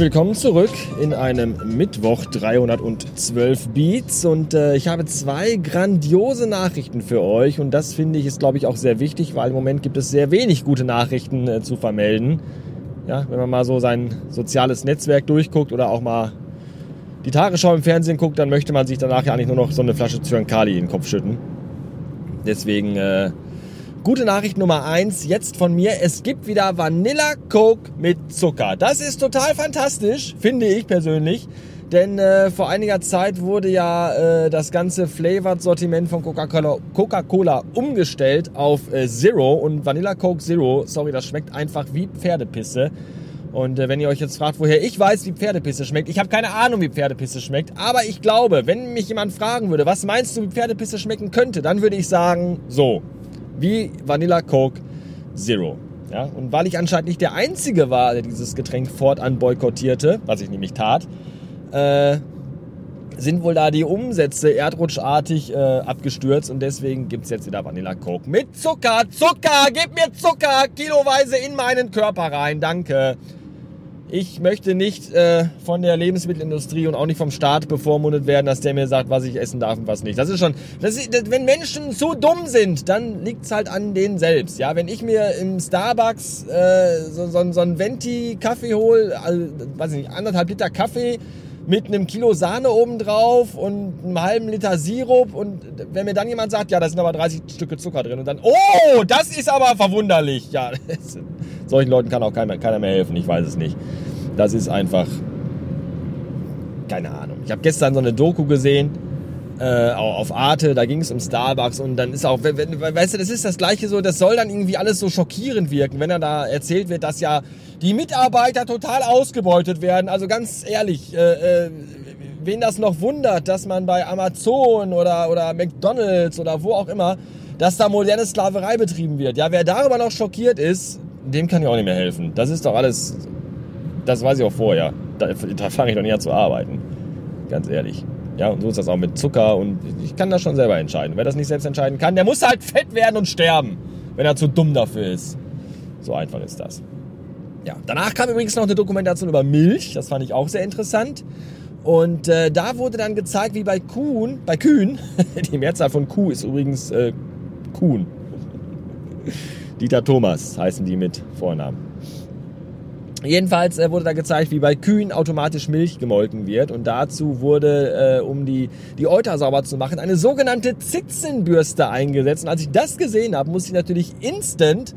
Willkommen zurück in einem Mittwoch 312 Beats und äh, ich habe zwei grandiose Nachrichten für euch und das finde ich ist glaube ich auch sehr wichtig, weil im Moment gibt es sehr wenig gute Nachrichten äh, zu vermelden. Ja, wenn man mal so sein soziales Netzwerk durchguckt oder auch mal die Tagesschau im Fernsehen guckt, dann möchte man sich danach ja eigentlich nur noch so eine Flasche Zyankali in den Kopf schütten. Deswegen äh, Gute Nachricht Nummer eins jetzt von mir. Es gibt wieder Vanilla Coke mit Zucker. Das ist total fantastisch, finde ich persönlich. Denn äh, vor einiger Zeit wurde ja äh, das ganze Flavored-Sortiment von Coca-Cola Coca umgestellt auf äh, Zero und Vanilla Coke Zero. Sorry, das schmeckt einfach wie Pferdepisse. Und äh, wenn ihr euch jetzt fragt, woher ich weiß, wie Pferdepisse schmeckt, ich habe keine Ahnung, wie Pferdepisse schmeckt. Aber ich glaube, wenn mich jemand fragen würde, was meinst du, wie Pferdepisse schmecken könnte, dann würde ich sagen, so wie Vanilla Coke Zero. Ja, und weil ich anscheinend nicht der Einzige war, der dieses Getränk fortan boykottierte, was ich nämlich tat, äh, sind wohl da die Umsätze erdrutschartig äh, abgestürzt und deswegen gibt es jetzt wieder Vanilla Coke mit Zucker. Zucker, gib mir Zucker kiloweise in meinen Körper rein, danke. Ich möchte nicht äh, von der Lebensmittelindustrie und auch nicht vom Staat bevormundet werden, dass der mir sagt, was ich essen darf und was nicht. Das ist schon, das ist, das, wenn Menschen so dumm sind, dann liegt es halt an denen selbst. Ja, wenn ich mir im Starbucks äh, so, so, so einen Venti-Kaffee hole, also, weiß ich nicht, anderthalb Liter Kaffee mit einem Kilo Sahne obendrauf und einem halben Liter Sirup und wenn mir dann jemand sagt, ja, da sind aber 30 Stücke Zucker drin und dann, oh, das ist aber verwunderlich. Ja, solchen Leuten kann auch keiner, keiner mehr helfen, ich weiß es nicht. Das ist einfach, keine Ahnung. Ich habe gestern so eine Doku gesehen, äh, auf Arte, da ging es um Starbucks und dann ist auch, weißt du, das ist das gleiche so, das soll dann irgendwie alles so schockierend wirken, wenn er da erzählt wird, dass ja die Mitarbeiter total ausgebeutet werden. Also ganz ehrlich, äh, äh, wen das noch wundert, dass man bei Amazon oder, oder McDonalds oder wo auch immer, dass da moderne Sklaverei betrieben wird. Ja, wer darüber noch schockiert ist, dem kann ich auch nicht mehr helfen. Das ist doch alles, das weiß ich auch vorher. Da, da fange ich doch nicht an zu arbeiten. Ganz ehrlich. Ja, und so ist das auch mit Zucker und ich kann das schon selber entscheiden. Wer das nicht selbst entscheiden kann, der muss halt fett werden und sterben, wenn er zu dumm dafür ist. So einfach ist das. Ja, danach kam übrigens noch eine Dokumentation über Milch, das fand ich auch sehr interessant. Und äh, da wurde dann gezeigt, wie bei Kuhn, bei Kühen, die Mehrzahl von Kuh ist übrigens äh, Kuhn. Dieter Thomas heißen die mit Vornamen. Jedenfalls äh, wurde da gezeigt, wie bei Kühen automatisch Milch gemolken wird. Und dazu wurde, äh, um die, die Euter sauber zu machen, eine sogenannte Zitzenbürste eingesetzt. Und als ich das gesehen habe, musste ich natürlich instant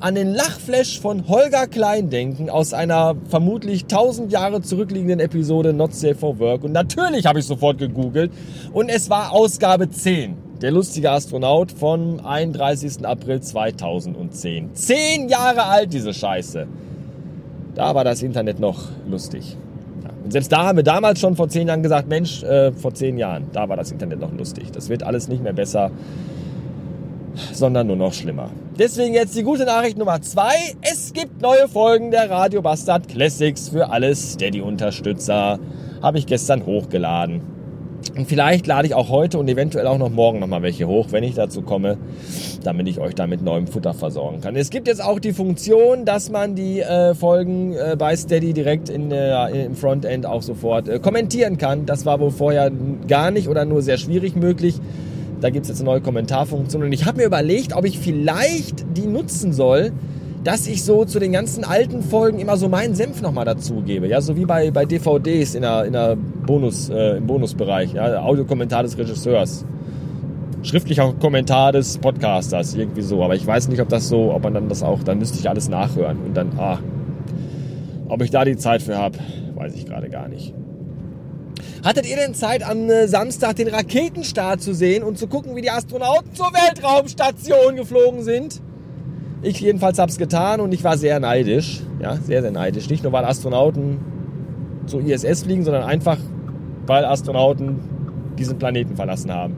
an den Lachflash von Holger Klein denken aus einer vermutlich 1000 Jahre zurückliegenden Episode Not Safe for Work. Und natürlich habe ich sofort gegoogelt und es war Ausgabe 10. Der lustige Astronaut vom 31. April 2010. Zehn Jahre alt, diese Scheiße. Da war das Internet noch lustig. Und selbst da haben wir damals schon vor zehn Jahren gesagt, Mensch, äh, vor zehn Jahren, da war das Internet noch lustig. Das wird alles nicht mehr besser sondern nur noch schlimmer. Deswegen jetzt die gute Nachricht Nummer zwei. Es gibt neue Folgen der Radio Bastard Classics für alle Steady-Unterstützer. Habe ich gestern hochgeladen. Und vielleicht lade ich auch heute und eventuell auch noch morgen nochmal welche hoch, wenn ich dazu komme, damit ich euch da mit neuem Futter versorgen kann. Es gibt jetzt auch die Funktion, dass man die äh, Folgen äh, bei Steady direkt in, äh, im Frontend auch sofort äh, kommentieren kann. Das war wohl vorher gar nicht oder nur sehr schwierig möglich. Da gibt es jetzt eine neue Kommentarfunktion. Und ich habe mir überlegt, ob ich vielleicht die nutzen soll, dass ich so zu den ganzen alten Folgen immer so meinen Senf nochmal dazugebe. Ja, so wie bei, bei DVDs in der, in der Bonus, äh, im Bonusbereich. Ja, Audiokommentar des Regisseurs. Schriftlicher Kommentar des Podcasters, irgendwie so. Aber ich weiß nicht, ob das so, ob man dann das auch, dann müsste ich alles nachhören. Und dann, ah, ob ich da die Zeit für habe, weiß ich gerade gar nicht. Hattet ihr denn Zeit, am äh, Samstag den Raketenstart zu sehen und zu gucken, wie die Astronauten zur Weltraumstation geflogen sind? Ich jedenfalls habe es getan und ich war sehr neidisch. Ja, sehr, sehr neidisch. Nicht nur, weil Astronauten zur ISS fliegen, sondern einfach, weil Astronauten diesen Planeten verlassen haben.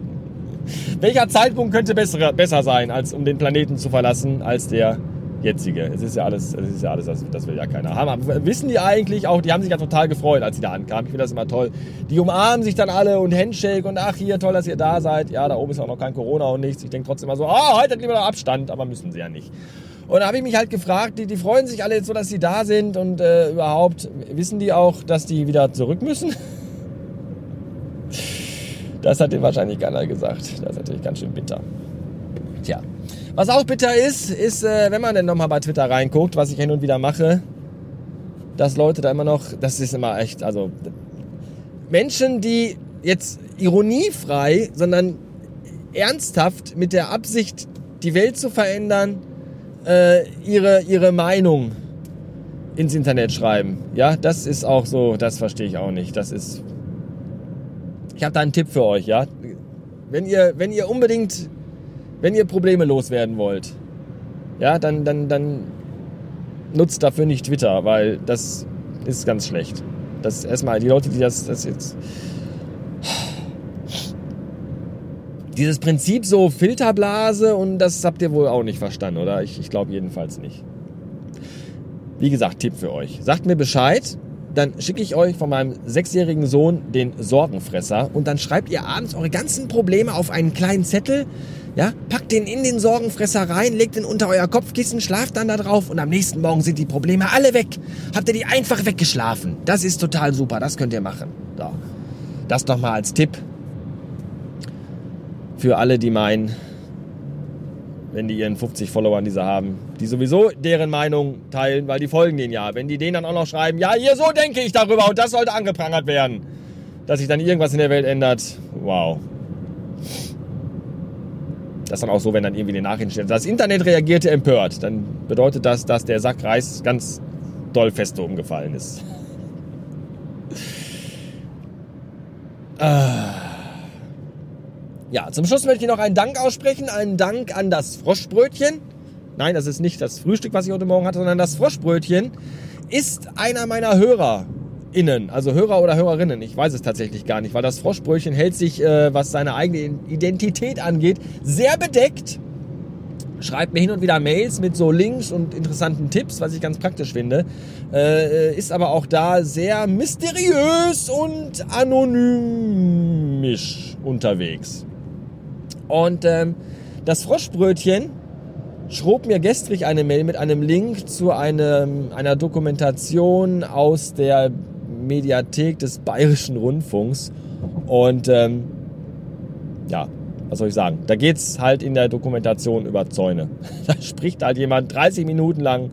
Welcher Zeitpunkt könnte besser, besser sein, als um den Planeten zu verlassen, als der jetzige. Es ist ja alles, es ist ja alles, das, das will ja keiner haben. Aber wissen die eigentlich auch, die haben sich ja total gefreut, als sie da ankamen. Ich finde das immer toll. Die umarmen sich dann alle und Handshake und ach hier, toll, dass ihr da seid. Ja, da oben ist auch noch kein Corona und nichts. Ich denke trotzdem immer so, ah, oh, haltet lieber noch Abstand, aber müssen sie ja nicht. Und da habe ich mich halt gefragt, die, die freuen sich alle jetzt so, dass sie da sind und äh, überhaupt wissen die auch, dass die wieder zurück müssen? Das hat dir wahrscheinlich keiner gesagt. Das ist natürlich ganz schön bitter. Tja. Was auch bitter ist, ist, äh, wenn man denn nochmal bei Twitter reinguckt, was ich hin und wieder mache, dass Leute da immer noch, das ist immer echt, also Menschen, die jetzt ironiefrei, sondern ernsthaft mit der Absicht, die Welt zu verändern, äh, ihre, ihre Meinung ins Internet schreiben. Ja, das ist auch so, das verstehe ich auch nicht. Das ist. Ich habe da einen Tipp für euch, ja. Wenn ihr, wenn ihr unbedingt, wenn ihr Probleme loswerden wollt, ja, dann, dann, dann nutzt dafür nicht Twitter, weil das ist ganz schlecht. Das ist erstmal die Leute, die das, das jetzt. Dieses Prinzip so Filterblase und das habt ihr wohl auch nicht verstanden, oder? Ich, ich glaube jedenfalls nicht. Wie gesagt, Tipp für euch. Sagt mir Bescheid, dann schicke ich euch von meinem sechsjährigen Sohn den Sorgenfresser und dann schreibt ihr abends eure ganzen Probleme auf einen kleinen Zettel. Ja, packt den in den Sorgenfresser rein, legt den unter euer Kopfkissen, schlaft dann da drauf und am nächsten Morgen sind die Probleme alle weg. Habt ihr die einfach weggeschlafen. Das ist total super, das könnt ihr machen. So. Das nochmal als Tipp für alle, die meinen, wenn die ihren 50 Followern, die sie haben, die sowieso deren Meinung teilen, weil die folgen denen ja. Wenn die denen dann auch noch schreiben, ja, hier so denke ich darüber und das sollte angeprangert werden, dass sich dann irgendwas in der Welt ändert, wow. Das ist dann auch so, wenn dann irgendwie die Nachrichten stehen. Das Internet reagierte empört, dann bedeutet das, dass der Sack Reis ganz doll fest umgefallen ist. ah. Ja, zum Schluss möchte ich noch einen Dank aussprechen. Einen Dank an das Froschbrötchen. Nein, das ist nicht das Frühstück, was ich heute Morgen hatte, sondern das Froschbrötchen ist einer meiner HörerInnen, also Hörer oder Hörerinnen. Ich weiß es tatsächlich gar nicht, weil das Froschbrötchen hält sich, äh, was seine eigene Identität angeht, sehr bedeckt. Schreibt mir hin und wieder Mails mit so Links und interessanten Tipps, was ich ganz praktisch finde. Äh, ist aber auch da sehr mysteriös und anonymisch unterwegs. Und ähm, das Froschbrötchen schrob mir gestrig eine Mail mit einem Link zu einem, einer Dokumentation aus der Mediathek des Bayerischen Rundfunks. Und ähm, ja, was soll ich sagen? Da geht es halt in der Dokumentation über Zäune. Da spricht halt jemand 30 Minuten lang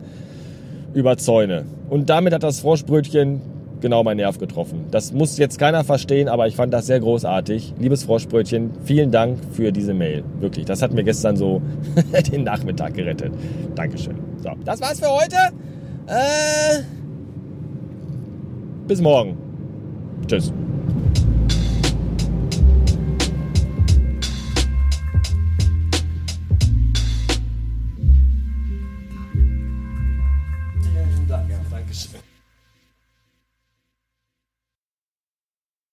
über Zäune. Und damit hat das Froschbrötchen genau meinen Nerv getroffen. Das muss jetzt keiner verstehen, aber ich fand das sehr großartig. Liebes Froschbrötchen, vielen Dank für diese Mail. Wirklich, das hat mir gestern so den Nachmittag gerettet. Dankeschön. So, das war's für heute. Äh, bis morgen. Tschüss.